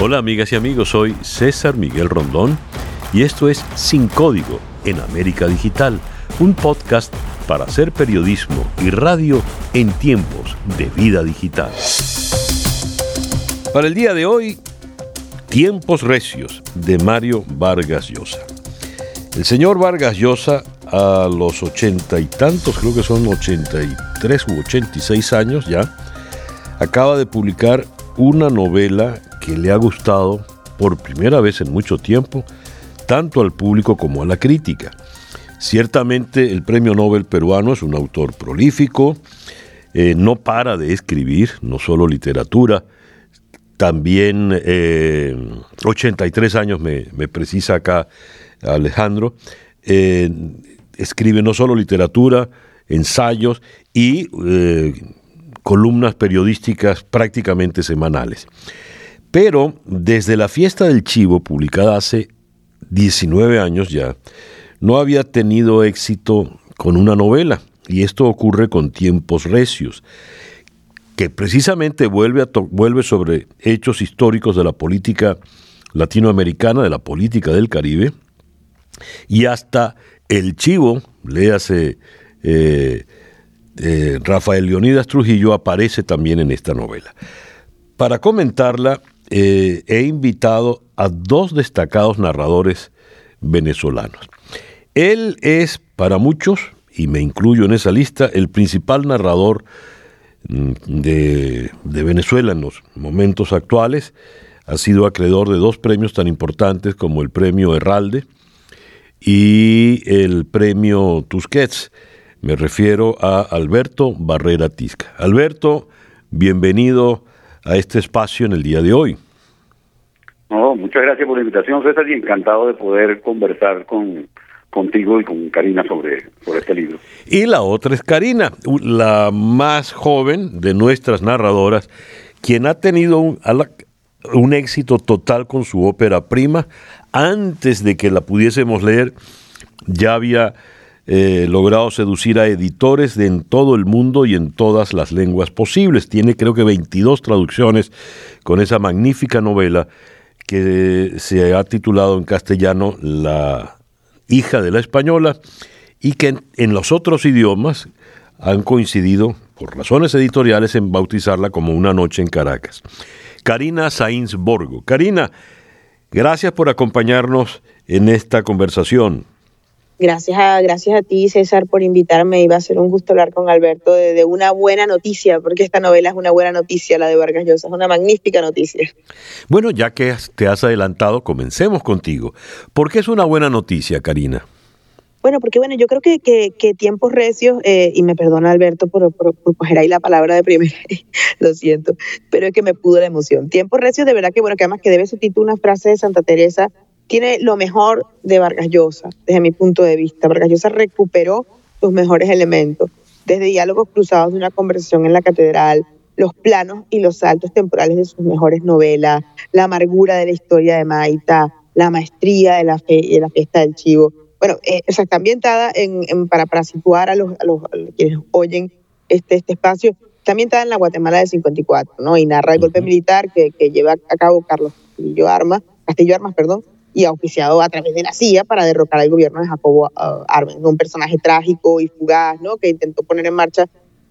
Hola amigas y amigos, soy César Miguel Rondón y esto es Sin Código en América Digital, un podcast para hacer periodismo y radio en tiempos de vida digital. Para el día de hoy, Tiempos Recios de Mario Vargas Llosa. El señor Vargas Llosa a los ochenta y tantos, creo que son 83 u 86 años ya, acaba de publicar una novela que le ha gustado por primera vez en mucho tiempo, tanto al público como a la crítica. Ciertamente el premio Nobel peruano es un autor prolífico, eh, no para de escribir, no solo literatura, también 83 eh, años me, precisa acá Alejandro, eh, escribe no solo literatura, ensayos y columnas periodísticas prácticamente semanales. Pero desde la fiesta del chivo, publicada hace 19 años ya, no había tenido éxito con una novela, y esto ocurre con Tiempos Recios, que precisamente vuelve, vuelve sobre hechos históricos de la política latinoamericana, de la política del Caribe, y hasta el chivo, léase eh, eh, Rafael Leonidas Trujillo, aparece también en esta novela. Para comentarla, eh, he invitado a dos destacados narradores venezolanos. Él es, para muchos, y me incluyo en esa lista, el principal narrador mm, de, de, Venezuela en los momentos actuales. Ha sido acreedor de dos premios tan importantes como el premio Herralde y el premio Tusquets. Me refiero a Alberto Barrera Tisca. Alberto, bienvenido a este espacio en el día de hoy. No, muchas gracias por la invitación, César, y encantado de poder conversar con contigo y con Karina sobre, sobre este libro. Y la otra es Karina, la más joven de nuestras narradoras, quien ha tenido un, un éxito total con su ópera prima. Antes de que la pudiésemos leer, ya había eh, logrado seducir a editores de en todo el mundo y en todas las lenguas posibles. Tiene creo que 22 traducciones con esa magnífica novela que se ha titulado en castellano La hija de la española y que en, los otros idiomas han coincidido por razones editoriales en bautizarla como Una noche en Caracas. Karina Sainz Borgo. Karina, gracias por acompañarnos en esta conversación. Gracias a, gracias a ti, César, por invitarme. Iba a ser un gusto hablar con Alberto de, una buena noticia, porque esta novela es una buena noticia, la de Vargas Llosa, es una magnífica noticia. Bueno, ya que te has adelantado, comencemos contigo. ¿Por qué es una buena noticia, Karina? Bueno, porque bueno, yo creo que, que, tiempos recios, eh, y me perdona Alberto por, por, coger ahí la palabra de primera, lo siento, pero es que me pudo la emoción. Tiempos recios, de verdad que bueno, que además que debe su título una frase de Santa Teresa tiene lo mejor de Vargas Llosa, desde mi punto de vista. Vargas Llosa recuperó sus mejores elementos, desde diálogos cruzados de una conversación en la catedral, los planos y los saltos temporales de sus mejores novelas, la amargura de la historia de Maita, la maestría de la, fe, de la fiesta del chivo. Bueno, eh, está ambientada en, para, para situar a los, a los, quienes oyen este, este espacio, está ambientada en la Guatemala del 54, ¿no? Y narra el golpe militar que, que lleva a cabo Carlos Castillo Armas, Castillo Armas, perdón, y auspiciado a través de la CIA para derrocar al gobierno de Jacobo uh, Arbenz, un personaje trágico y fugaz, ¿no? Que intentó poner en marcha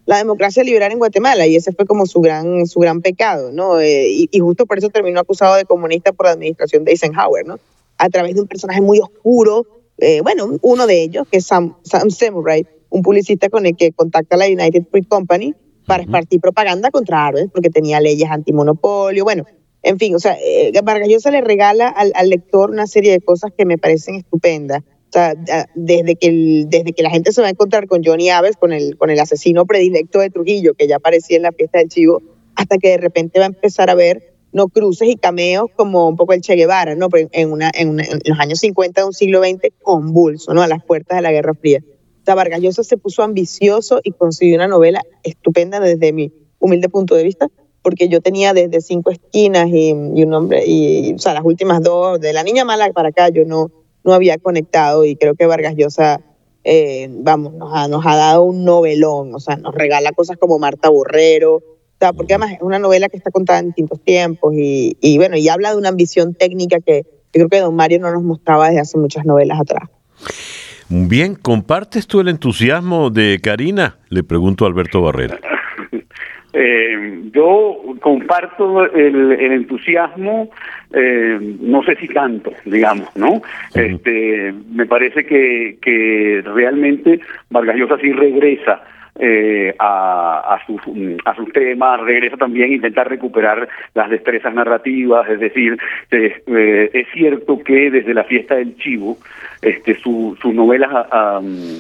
la democracia liberal en Guatemala y ese fue como su gran, su gran pecado, ¿no? Eh, y, justo por eso terminó acusado de comunista por la administración de Eisenhower, ¿no? A través de un personaje muy oscuro, eh, bueno, uno de ellos, que es Sam, Sam un publicista con el que contacta la United Fruit Company para esparcir propaganda contra Arbenz, porque tenía leyes antimonopolio, bueno, en fin, o sea, eh, Vargas Llosa le regala al, lector una serie de cosas que me parecen estupendas. O sea, desde que, desde que la gente se va a encontrar con Johnny Aves, con el, con el asesino predilecto de Trujillo, que ya aparecía en la fiesta del Chivo, hasta que de repente va a empezar a ver no cruces y cameos como un poco el Che Guevara, ¿no? En, una, en, los años 50 de un siglo XX convulso, ¿no? A las puertas de la Guerra Fría. O sea, Vargas Llosa se puso ambicioso y consiguió una novela estupenda desde mi humilde punto de vista, porque yo tenía desde cinco esquinas y, un hombre, y, o sea, las últimas dos, de la niña mala para acá, yo no, no había conectado y creo que Vargas Llosa, eh, vamos, nos ha, nos ha dado un novelón, o sea, nos regala cosas como Marta Borrero, porque además es una novela que está contada en distintos tiempos y, y bueno, y habla de una ambición técnica que yo creo que Don Mario no nos mostraba desde hace muchas novelas atrás. Bien, ¿compartes tú el entusiasmo de Karina? Le pregunto a Alberto Barrera. Eh, yo comparto el, entusiasmo, eh, no sé si tanto, digamos, ¿no? Este, me parece que, que realmente Vargas Llosa sí regresa eh, a, a, sus, a sus temas, regresa también a intentar recuperar las destrezas narrativas, es decir, eh, es cierto que desde la fiesta del chivo, este, su, sus novelas... Um,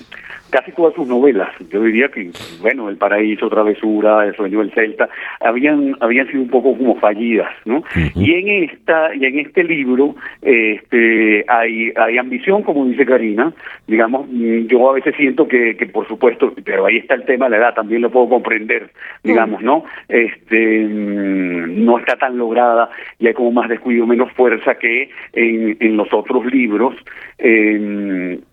casi todas sus novelas, yo diría que, bueno, El Paraíso, Travesura, El Sueño del Celta, habían, habían sido un poco como fallidas, ¿no? Y en esta, y en este libro, este, hay, hay ambición, como dice Karina, digamos, yo a veces siento que, que por supuesto, pero ahí está el tema de la edad, también lo puedo comprender, digamos, ¿no? Este, mm, no está tan lograda y hay como más descuido, menos fuerza que en, en los otros libros, eh,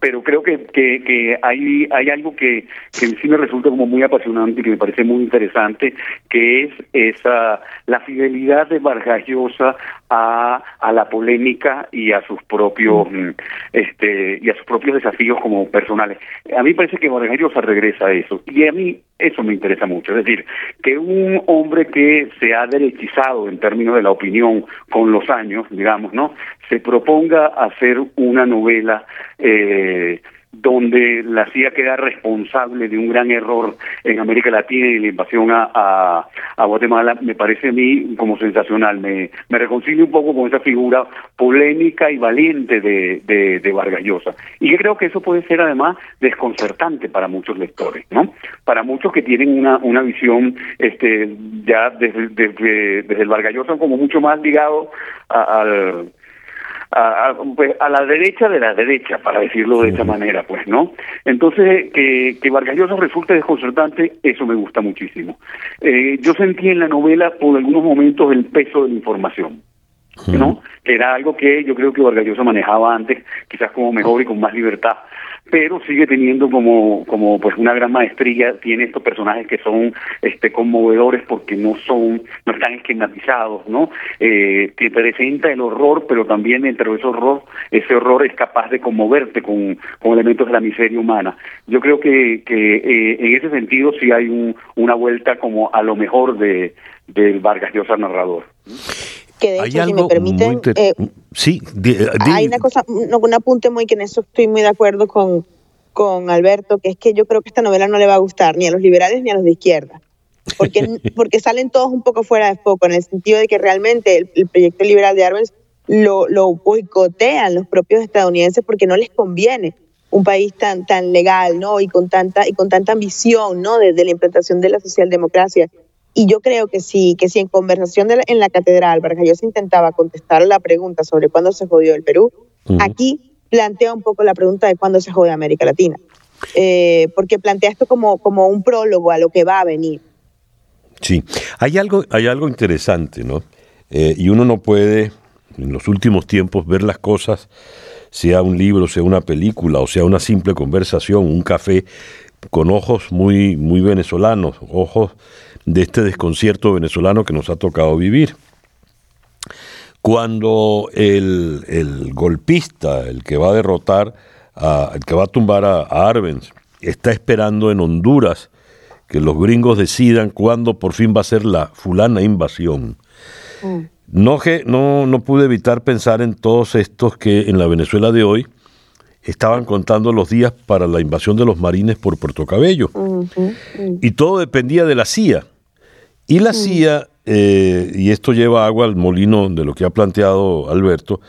pero creo que, que, que hay hay, algo que, que sí me resulta como muy apasionante y que me parece muy interesante, que es esa la fidelidad de Vargas Llosa a, a la polémica y a sus propios mm. este y a sus propios desafíos como personales. A mí parece que Vargas Llosa regresa a eso y a mí eso me interesa mucho, es decir, que un hombre que se ha derechizado en términos de la opinión con los años, digamos, ¿no? Se proponga hacer una novela eh, donde la CIA queda responsable de un gran error en América Latina y la invasión a, a, Guatemala, me parece a mí como sensacional. Me, me reconcilio un poco con esa figura polémica y valiente de, de, de Vargas Llosa. Y yo creo que eso puede ser además desconcertante para muchos lectores, ¿no? Para muchos que tienen una, una visión este, ya desde, desde, desde el Vargas Llosa como mucho más ligado al a, pues, a, la derecha de la derecha, para decirlo de esa manera, pues, ¿no? Entonces, que, que Vargas Llosa resulte desconcertante, eso me gusta muchísimo. Eh, yo sentí en la novela por algunos momentos el peso de la información. ¿No? Que era algo que yo creo que Vargas Llosa manejaba antes, quizás como mejor y con más libertad pero sigue teniendo como, como pues una gran maestría, tiene estos personajes que son este conmovedores porque no son, no están esquematizados, ¿no? Eh, te presenta el horror, pero también dentro de ese horror, ese horror es capaz de conmoverte con, con elementos de la miseria humana. Yo creo que, que eh, en ese sentido sí hay un, una vuelta como a lo mejor de del Vargas Llosa narrador que de hecho, si me permiten, eh, sí, hay una cosa, un, apunte muy que en eso estoy muy de acuerdo con, con Alberto, que es que yo creo que esta novela no le va a gustar ni a los liberales ni a los de izquierda, porque, porque salen todos un poco fuera de foco, en el sentido de que realmente el, proyecto liberal de Arbenz lo, lo boicotean los propios estadounidenses porque no les conviene un país tan tan legal no y con tanta y con tanta ambición no desde la implantación de la socialdemocracia y yo creo que sí, que si en conversación en la catedral Vargas se intentaba contestar la pregunta sobre cuándo se jodió el Perú, aquí plantea un poco la pregunta de cuándo se jode América Latina. Eh, porque plantea esto como, como un prólogo a lo que va a venir. Sí, hay algo, hay algo interesante, ¿no? Eh, y uno no puede, en los últimos tiempos, ver las cosas, sea un libro, sea una película, o sea una simple conversación, un café, con ojos muy, muy venezolanos, ojos de este desconcierto venezolano que nos ha tocado vivir. Cuando el, golpista, el que va a derrotar, a, el que va a tumbar a, Arbenz, está esperando en Honduras que los gringos decidan cuándo por fin va a ser la fulana invasión. Mm. No, no, no pude evitar pensar en todos estos que en la Venezuela de hoy estaban contando los días para la invasión de los marines por Puerto Cabello. Y todo dependía de la CIA. Y la CIA, eh, y esto lleva agua al molino de lo que ha planteado Alberto,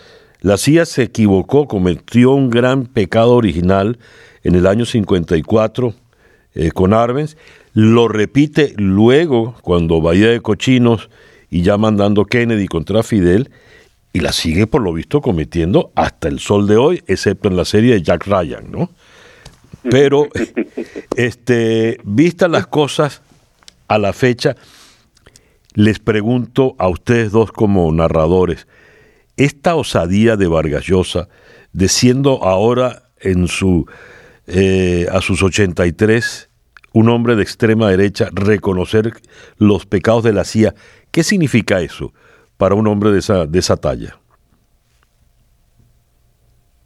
la CIA se equivocó, cometió un gran pecado original en el año 54 eh, con Arbenz, lo repite luego cuando Bahía de Cochinos y ya mandando Kennedy contra Fidel, y la sigue por lo visto cometiendo hasta el sol de hoy, excepto en la serie de Jack Ryan, ¿no? Pero, este, vistas las cosas a la fecha, les pregunto a ustedes dos como narradores, esta osadía de Vargas Llosa, de siendo ahora en su, eh, a sus 83, un hombre de extrema derecha, reconocer los pecados de la CIA. ¿Qué significa eso para un hombre de esa, de esa talla?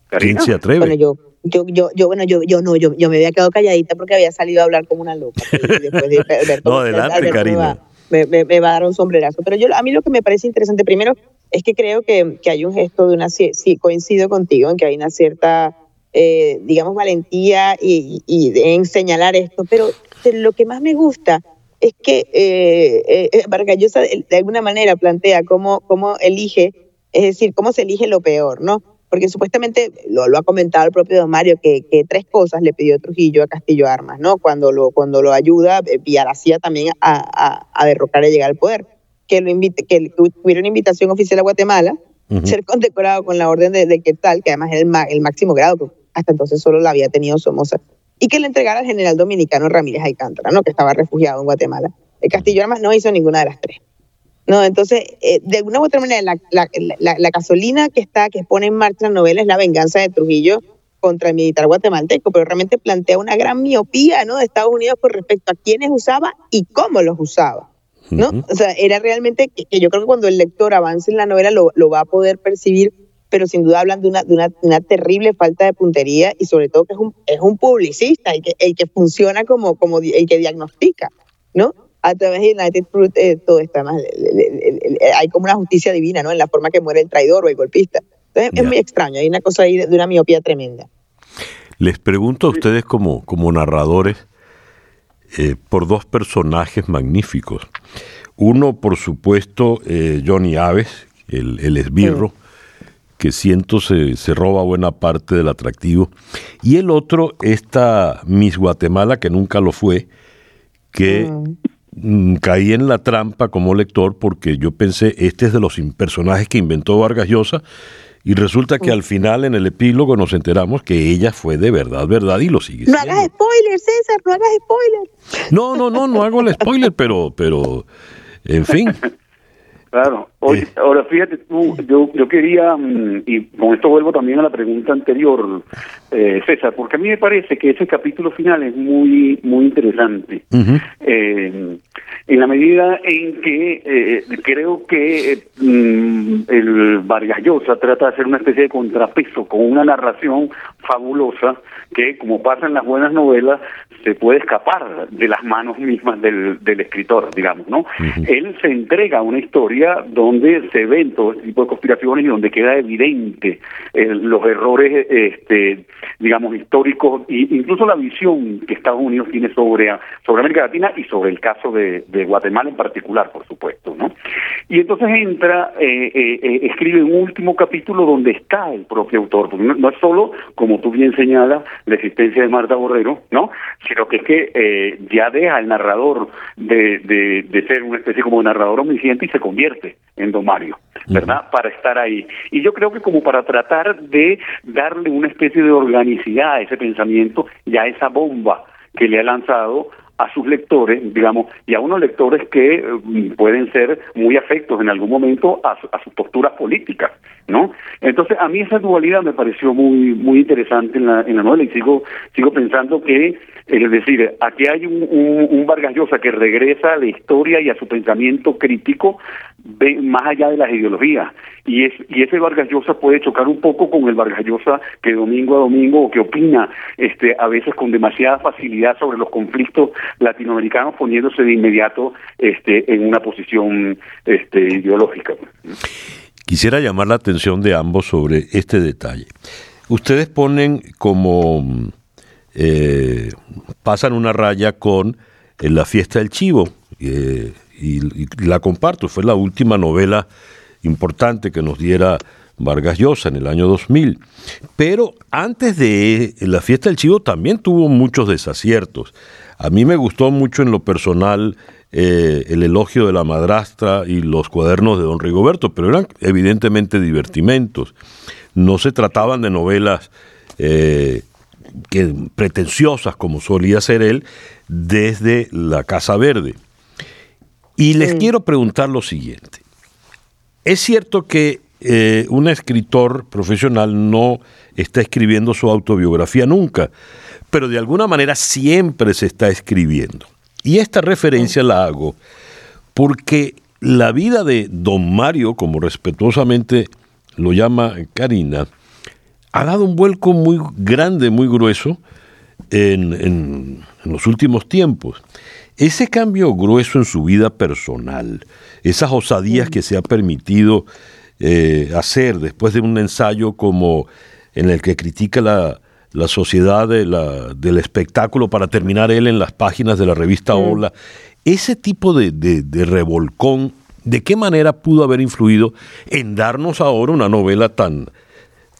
¿Quién se atreve? Bueno, yo, yo, yo, yo, bueno, yo, yo no, yo, yo me había quedado calladita porque había salido a hablar como una loca. no, adelante, Karina. Me va, a dar un sombrerazo. Pero yo, a mí lo que me parece interesante, primero, es que creo que, que hay un gesto de una, sí, coincido contigo en que hay una cierta eh, digamos, valentía y, en señalar esto, pero lo que más me gusta es que eh, eh, Vargallosa de alguna manera plantea cómo, cómo elige, es decir, cómo se elige lo peor, ¿no? Porque supuestamente lo, lo ha comentado el propio Don Mario, que, que, tres cosas le pidió Trujillo a Castillo Armas, ¿no? Cuando lo, cuando lo ayuda, la CIA también a, a, a derrocar y llegar al poder. Que, lo invite, que tuviera una invitación oficial a Guatemala, ser condecorado con la orden de, de tal que además es el, el máximo grado, hasta entonces solo la había tenido Somoza, y que le entregara al general dominicano Ramírez Alcántara, ¿no? que estaba refugiado en Guatemala. El Castillo Armas no hizo ninguna de las tres. No, entonces, eh, de alguna u otra manera, la, la, la, la, gasolina que está, que pone en marcha la novela es la venganza de Trujillo contra el militar guatemalteco, pero realmente plantea una gran miopía ¿no? de Estados Unidos con respecto a quiénes usaba y cómo los usaba. ¿no? Uh -huh. O sea, era realmente que, que, yo creo que cuando el lector avance en la novela lo, lo va a poder percibir pero sin duda hablan de una, de una, una, terrible falta de puntería y sobre todo que es un, es un publicista, el que, el que funciona como, como el que diagnostica, ¿no? A través de United Fruit eh, todo está más, hay como una justicia divina, ¿no? En la forma que muere el traidor o el golpista. Entonces yeah. es muy extraño, hay una cosa ahí de, de una miopía tremenda. Les pregunto a ustedes como, como narradores eh, por dos personajes magníficos. Uno, por supuesto, eh, Johnny Aves, el, el esbirro, sí que siento se, se, roba buena parte del atractivo. Y el otro, esta Miss Guatemala, que nunca lo fue, que mm. Caí en la trampa como lector porque yo pensé, este es de los personajes que inventó Vargas Llosa, y resulta que al final, en el epílogo, nos enteramos que ella fue de verdad, verdad, y lo sigue No siendo. hagas spoiler, César, no hagas spoiler. No, no, no, no hago el spoiler, pero, pero, en fin. Claro. Oye, ahora fíjate tú, yo, yo quería, y con esto vuelvo también a la pregunta anterior, eh, César, porque a mí me parece que ese capítulo final es muy, muy interesante. Uh -huh. eh, en la medida en que eh, creo que mm, el Vargas Llosa trata de hacer una especie de contrapeso con una narración fabulosa que, como pasa en las buenas novelas, se puede escapar de las manos mismas del, del escritor, digamos, ¿no? Uh -huh. Él se entrega a una historia donde se ven todo este tipo de conspiraciones y donde queda evidente eh, los errores, este, digamos, históricos e incluso la visión que Estados Unidos tiene sobre, sobre América Latina y sobre el caso de, Guatemala en particular, por supuesto, ¿no? Y entonces entra, eh, eh, escribe un último capítulo donde está el propio autor, porque no, es solo, como tú bien señalas, la existencia de Marta Borrero, ¿no? Sino que es que eh, ya deja al narrador de, de, de, ser una especie como narrador omnisciente y se convierte en Don Mario, ¿verdad? Uh -huh. Para estar ahí. Y yo creo que como para tratar de darle una especie de organicidad a ese pensamiento y a esa bomba que le ha lanzado a sus lectores, digamos, y a unos lectores que um, pueden ser muy afectos en algún momento a, su, a, sus posturas políticas, ¿no? Entonces, a mí esa dualidad me pareció muy muy interesante en la, en la novela y sigo sigo pensando que, es decir, aquí hay un, un, un Vargas Llosa que regresa a la historia y a su pensamiento crítico ve más allá de las ideologías y es y ese Vargas Llosa puede chocar un poco con el Vargas Llosa que domingo a domingo o que opina este a veces con demasiada facilidad sobre los conflictos latinoamericanos poniéndose de inmediato este en una posición este ideológica. Quisiera llamar la atención de ambos sobre este detalle. Ustedes ponen como eh, pasan una raya con en la fiesta del chivo eh, y, la comparto, fue la última novela importante que nos diera Vargas Llosa en el año 2000. Pero antes de la fiesta del chivo también tuvo muchos desaciertos. A mí me gustó mucho en lo personal eh, el elogio de la madrastra y los cuadernos de don Rigoberto, pero eran evidentemente divertimentos. No se trataban de novelas eh, que, pretenciosas como solía ser él desde la Casa Verde. Y les sí. quiero preguntar lo siguiente. Es cierto que eh, un escritor profesional no está escribiendo su autobiografía nunca, pero de alguna manera siempre se está escribiendo. Y esta referencia la hago porque la vida de don Mario, como respetuosamente lo llama Karina, ha dado un vuelco muy grande, muy grueso en, en, los últimos tiempos. Ese cambio grueso en su vida personal, esas osadías que se ha permitido eh, hacer después de un ensayo como en el que critica la, la sociedad de la, del espectáculo para terminar él en las páginas de la revista Hola, ese tipo de, de, revolcón, ¿de qué manera pudo haber influido en darnos ahora una novela tan,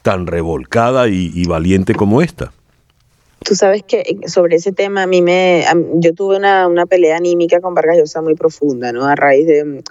tan revolcada y, valiente como esta? Tú sabes que sobre ese tema a mí me, yo tuve una, una pelea anímica con Vargas Llosa muy profunda, ¿no? A raíz de,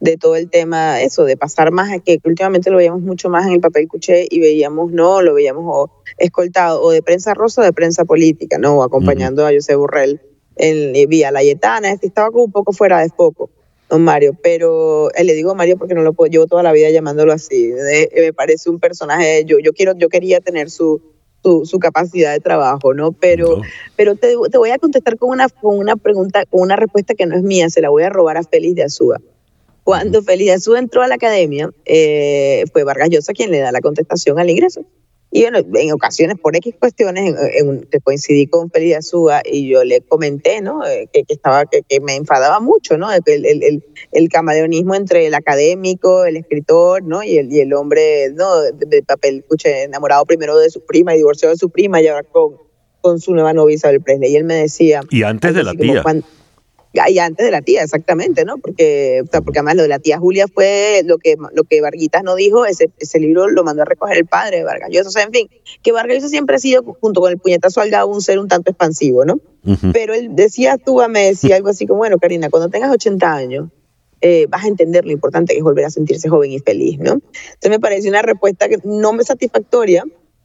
de todo el tema, eso, de pasar más, a que últimamente lo veíamos mucho más en el papel cuché y veíamos, no, lo veíamos escoltado o de prensa rosa o de prensa política, ¿no? acompañando a José Burrell en eh, Vía Layetana, este estaba como un poco fuera de foco, don Mario, pero eh, le digo Mario porque no lo puedo, llevo toda la vida llamándolo así, me parece un personaje, yo, yo quiero, yo quería tener su, su, capacidad de trabajo, ¿no? Pero, pero te, te, voy a contestar con una, con una pregunta, con una respuesta que no es mía, se la voy a robar a Félix de Azúa. Cuando Félix de Azúa entró a la academia, eh, fue Vargas Llosa quien le da la contestación al ingreso. Y bueno, en ocasiones, por X cuestiones, en, que coincidí con Félix Azúa y yo le comenté, ¿no? Eh, que, estaba, que, me enfadaba mucho, ¿no? El, el, el, el, camaleonismo entre el académico, el escritor, ¿no? Y el, y el hombre, ¿no? De, papel, escuché, enamorado primero de su prima y divorciado de su prima y ahora con, con su nueva novia Isabel Presley. Y él me decía... Y antes de la tía y antes de la tía, exactamente, ¿no? Porque, porque además lo de la tía Julia fue lo que, lo que Varguitas no dijo, ese, ese libro lo mandó a recoger el padre de Vargas Llosa. O sea, en fin, que Vargas Llosa siempre ha sido, junto con el puñetazo al un ser un tanto expansivo, ¿no? Pero él decía, tú me decía algo así como, bueno, Karina, cuando tengas 80 años, eh, vas a entender lo importante que es volver a sentirse joven y feliz, ¿no? Entonces me pareció una respuesta que no me satisfactoria,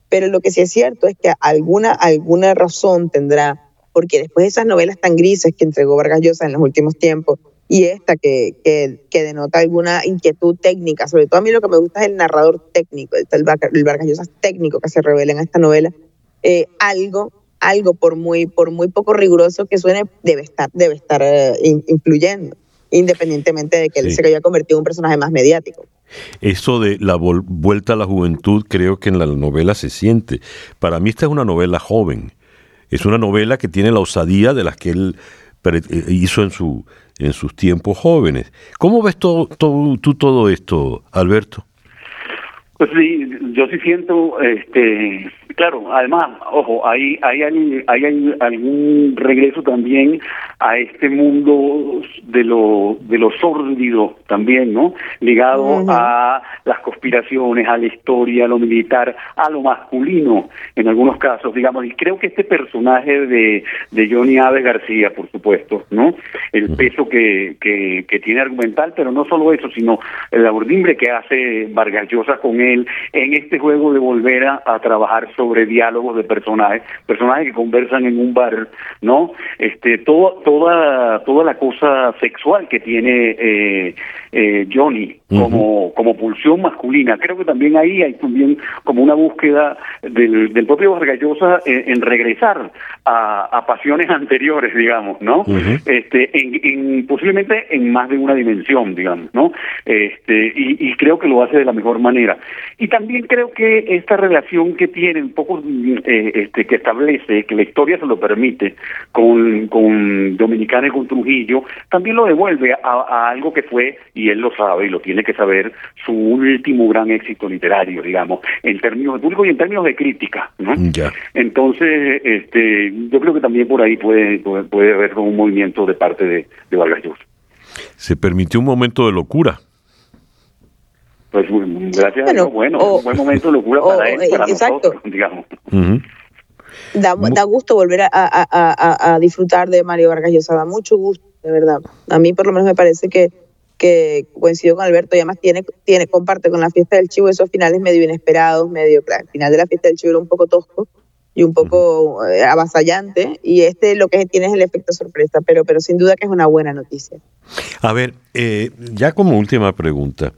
pero lo que sí es cierto es que alguna, alguna razón tendrá porque después de esas novelas tan grises que entregó Vargas Llosa en los últimos tiempos y esta que, que, denota alguna inquietud técnica, sobre todo a mí lo que me gusta es el narrador técnico, el, el Vargas Llosa técnico que se revela en esta novela, eh, algo algo por muy por muy poco riguroso que suene debe estar debe estar eh, influyendo independientemente de que él se haya convertido en un personaje más mediático. Eso de la vuelta a la juventud creo que en la novela se siente. Para mí esta es una novela joven es una novela que tiene la osadía de las que él eh, hizo en, su, en sus tiempos jóvenes. ¿Cómo ves todo, todo, tú todo esto, Alberto? Pues sí, yo sí siento, este, claro, además, ojo, hay, hay, hay, algún regreso también a este mundo de lo, de lo sórdido también, ¿no? Ligado a las conspiraciones, a la historia, a lo militar, a lo masculino, en algunos casos, digamos, y creo que este personaje de, de Johnny Aves García, por supuesto, ¿no? El peso que, que, que tiene argumental, pero no solo eso, sino el abordimbre que hace Vargas Llosa con él en este juego de volver a, trabajar sobre diálogos de personajes, personajes que conversan en un bar, ¿no? Este, todo, toda, toda la cosa sexual que tiene eh, eh, Johnny como, como pulsión masculina. Creo que también ahí hay también como una búsqueda del, del propio Vargas Llosa en, regresar a, a, pasiones anteriores, digamos, ¿no? Este, en, en, posiblemente en más de una dimensión, digamos, ¿no? Este, y, y creo que lo hace de la mejor manera. Y también creo que esta relación que tiene un poco, eh, este, que establece, que la historia se lo permite, con, con Dominicana y con Trujillo, también lo devuelve a, algo que fue, y él lo sabe y lo tiene que saber, su último gran éxito literario, digamos, en términos de público y en términos de crítica, ¿no? Entonces, este, yo creo que también por ahí puede, puede, haber un movimiento de parte de, de Vargas Llosa. Se permitió un momento de locura pues gracias bueno, a Dios, bueno, un buen momento de locura para él, para exacto. nosotros, digamos. da, da, gusto volver a, a, a, disfrutar de Mario Vargas Llosa, da mucho gusto, de verdad. A mí por lo menos me parece que, que coincido con Alberto y además tiene, tiene, comparte con la fiesta del chivo esos finales medio inesperados, medio, claro, el final de la fiesta del chivo era un poco tosco, y un poco eh, avasallante y este lo que tiene es el efecto sorpresa, pero, pero sin duda que es una buena noticia. A ver, eh, ya como última pregunta,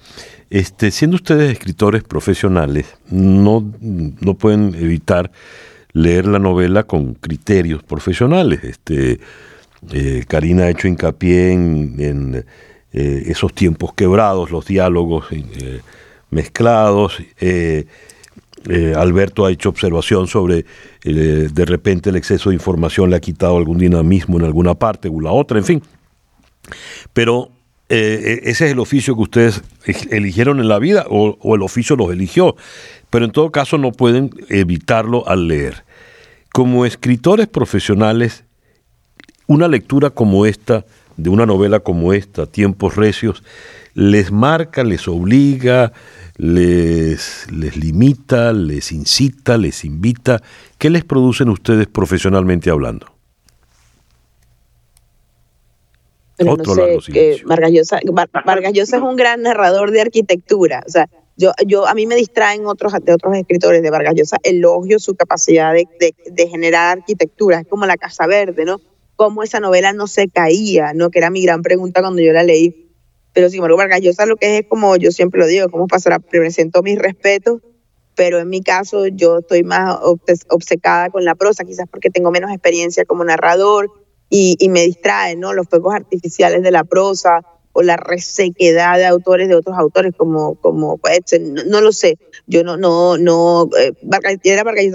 este, siendo ustedes escritores profesionales, no, no pueden evitar leer la novela con criterios profesionales. Este, eh, Karina ha hecho hincapié en, esos tiempos quebrados, los diálogos mezclados. Eh, Alberto ha hecho observación sobre eh, de repente el exceso de información le ha quitado algún dinamismo en alguna parte o la otra, en fin. Pero eh, ese es el oficio que ustedes eligieron en la vida o, o, el oficio los eligió. Pero en todo caso no pueden evitarlo al leer. Como escritores profesionales, una lectura como esta, de una novela como esta, Tiempos Recios, les marca, les obliga, les, les limita, les incita, les invita? ¿Qué les producen ustedes profesionalmente hablando? Otro no sé, Vargas es un gran narrador de arquitectura. O sea, yo, yo, a mí me distraen otros, de otros escritores de Vargas Llosa, elogio su capacidad de, de, generar arquitectura. Es como la Casa Verde, ¿no? Cómo esa novela no se caía, ¿no? Que era mi gran pregunta cuando yo la leí pero sin embargo, Vargas Llosa lo que es, como yo siempre lo digo, como pasará, presento mis respetos, pero en mi caso yo estoy más obcecada con la prosa, quizás porque tengo menos experiencia como narrador y, me distrae, ¿no? Los fuegos artificiales de la prosa o la resequedad de autores de otros autores como como no, lo sé yo no no no eh, Vargas,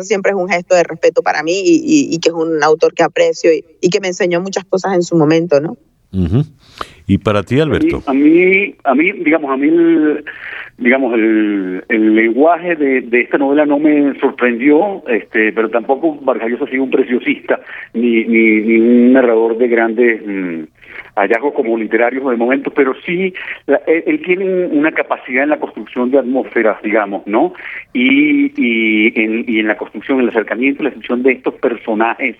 siempre es un gesto de respeto para mí y, que es un autor que aprecio y, que me enseñó muchas cosas en su momento no ¿Y para ti, Alberto? A mí, a mí, digamos, a mí, el, digamos, el, el lenguaje de, de, esta novela no me sorprendió, este, pero tampoco Vargas Llosa ha sido un preciosista ni, ni, ni un narrador de grandes mm, hallazgos como literarios de momento, pero sí, él, tiene una capacidad en la construcción de atmósferas, digamos, ¿no? Y, y, en, y en la construcción, en el acercamiento y la descripción de estos personajes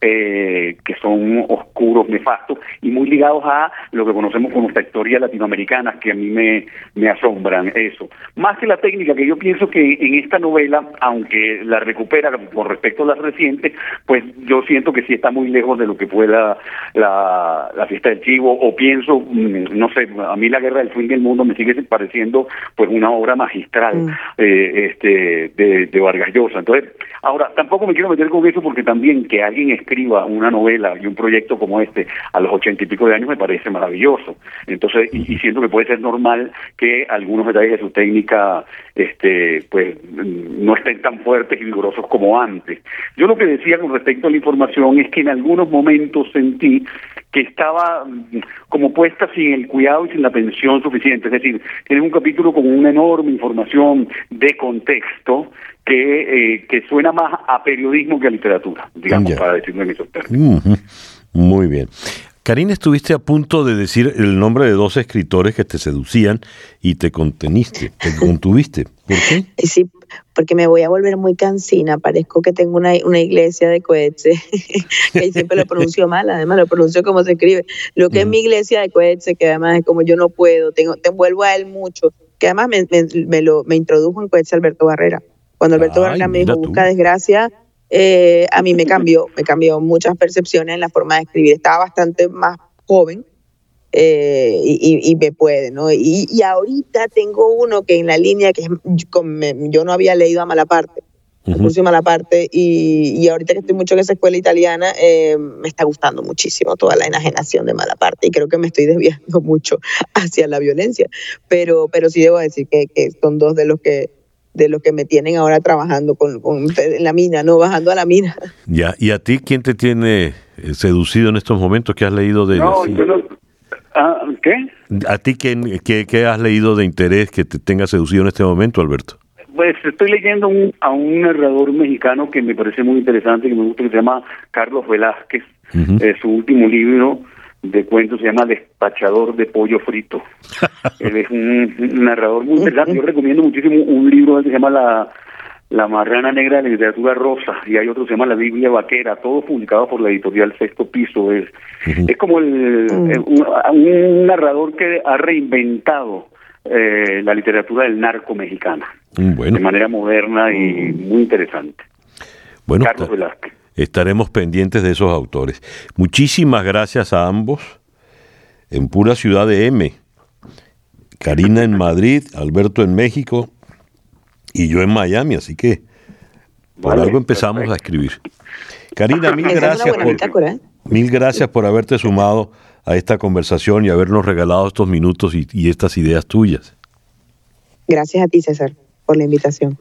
eh, que son oscuros, nefastos y muy ligados a lo que conocemos como historia latinoamericana, que a mí me, me asombran eso. Más que la técnica, que yo pienso que en esta novela, aunque la recupera con respecto a las recientes, pues yo siento que sí está muy lejos de lo que fue la, la, la fiesta del chivo, o pienso, mm, no sé, a mí la guerra del fin del mundo me sigue pareciendo pues una obra magistral mm. eh, este de, de Vargas Llosa. Entonces, ahora, tampoco me quiero meter con eso porque también que alguien escriba una novela y un proyecto como este a los ochenta y pico de años me parece maravilloso. Entonces, y, siento que puede ser normal que algunos detalles de su técnica este pues no estén tan fuertes y vigorosos como antes. Yo lo que decía con respecto a la información es que en algunos momentos sentí que estaba mm, como puesta sin el cuidado y sin la atención suficiente. Es decir, tiene un capítulo con una enorme información de contexto que, eh, que suena más a periodismo que a literatura, digamos, para decirlo en esos términos. Muy bien. Karina, estuviste a punto de decir el nombre de dos escritores que te seducían y te conteniste, te contuviste. ¿Por qué? Sí, porque me voy a volver muy cansina. Parezco que tengo una, una iglesia de Coetze, que siempre lo pronuncio mal, además lo pronuncio como se escribe. Lo que es mi iglesia de Coetze, que además es como yo no puedo, tengo, te envuelvo a él mucho, que además me, me, lo, me introdujo en Coetze Alberto Barrera. Cuando Alberto Barrera me dijo, busca desgracia, eh, a mí me cambió, me cambió muchas percepciones en la forma de escribir. Estaba bastante más joven eh, y, me puede, ¿no? Y, ahorita tengo uno que en la línea que yo no había leído a Malaparte, uh Malaparte, y, y ahorita que estoy mucho en esa escuela italiana, eh, me está gustando muchísimo toda la enajenación de Malaparte y creo que me estoy desviando mucho hacia la violencia, pero, pero sí debo decir que, que son dos de los que de los que me tienen ahora trabajando con, en la mina, no bajando a la mina. Ya, ¿y a ti quién te tiene eh, seducido en estos momentos que has leído de no, yo no, ah, ¿Qué? ¿A ti qué, qué, has leído de interés que te tenga seducido en este momento, Alberto? Pues estoy leyendo a un narrador mexicano que me parece muy interesante, que me gusta, que se llama Carlos Velázquez. su último libro de cuentos se llama Despachador de Pollo Frito. Él es un, narrador muy interesante. Yo recomiendo muchísimo un libro que se llama La, la Marrana Negra de la Literatura Rosa y hay otro que se llama La Biblia Vaquera, todo publicado por la editorial Sexto Piso. Es, es como el, un, narrador que ha reinventado eh, la literatura del narco mexicana de manera moderna y muy interesante. Bueno, Carlos Velázquez. estaremos pendientes de esos autores. Muchísimas gracias a ambos. En pura ciudad de M. Karina en Madrid, Alberto en México y yo en Miami, así que por Vale, algo empezamos perfecto. a escribir. Karina, mil gracias por, ¿eh? mil gracias por haberte sumado a esta conversación y habernos regalado estos minutos y, y estas ideas tuyas. Gracias a ti, César, por la invitación.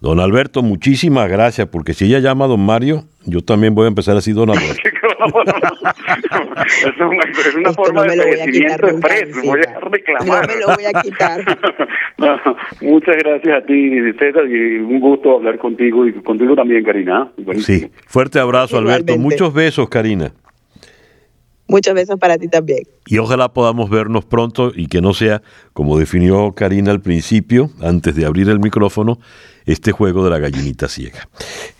Don Alberto, muchísimas gracias, porque si ella llama a don Mario, yo también voy a empezar así, don Alberto. es una, es una forma no de lo voy a quitar envejecimiento nunca expreso, voy a reclamar. No me lo voy a quitar. No, muchas gracias a ti, César, y un gusto hablar contigo y contigo también, Karina. Buenísimo. Sí, fuerte abrazo, Alberto. Igualmente. Muchos besos, Karina. Muchos besos para ti también. Y ojalá podamos vernos pronto y que no sea, como definió Karina al principio, antes de abrir el micrófono, este juego de la gallinita ciega.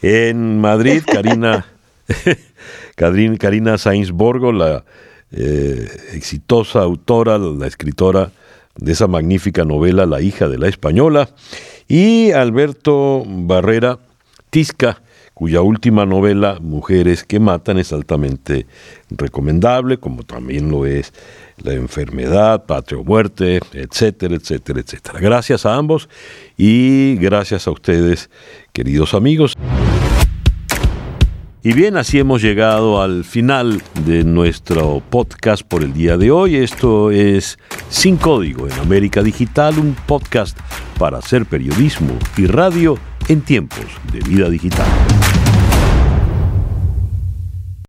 En Madrid, Karina, Karina, Sainz Borgo, la eh, exitosa autora, la escritora de esa magnífica novela La hija de la española, y Alberto Barrera Tisca, cuya última novela, Mujeres que Matan, es altamente recomendable, como también lo es La enfermedad, Patria o Muerte, etcétera, etcétera, etcétera. Gracias a ambos y gracias a ustedes, queridos amigos. Y bien, así hemos llegado al final de nuestro podcast por el día de hoy. Esto es Sin Código en América Digital, un podcast para hacer periodismo y radio en tiempos de vida digital.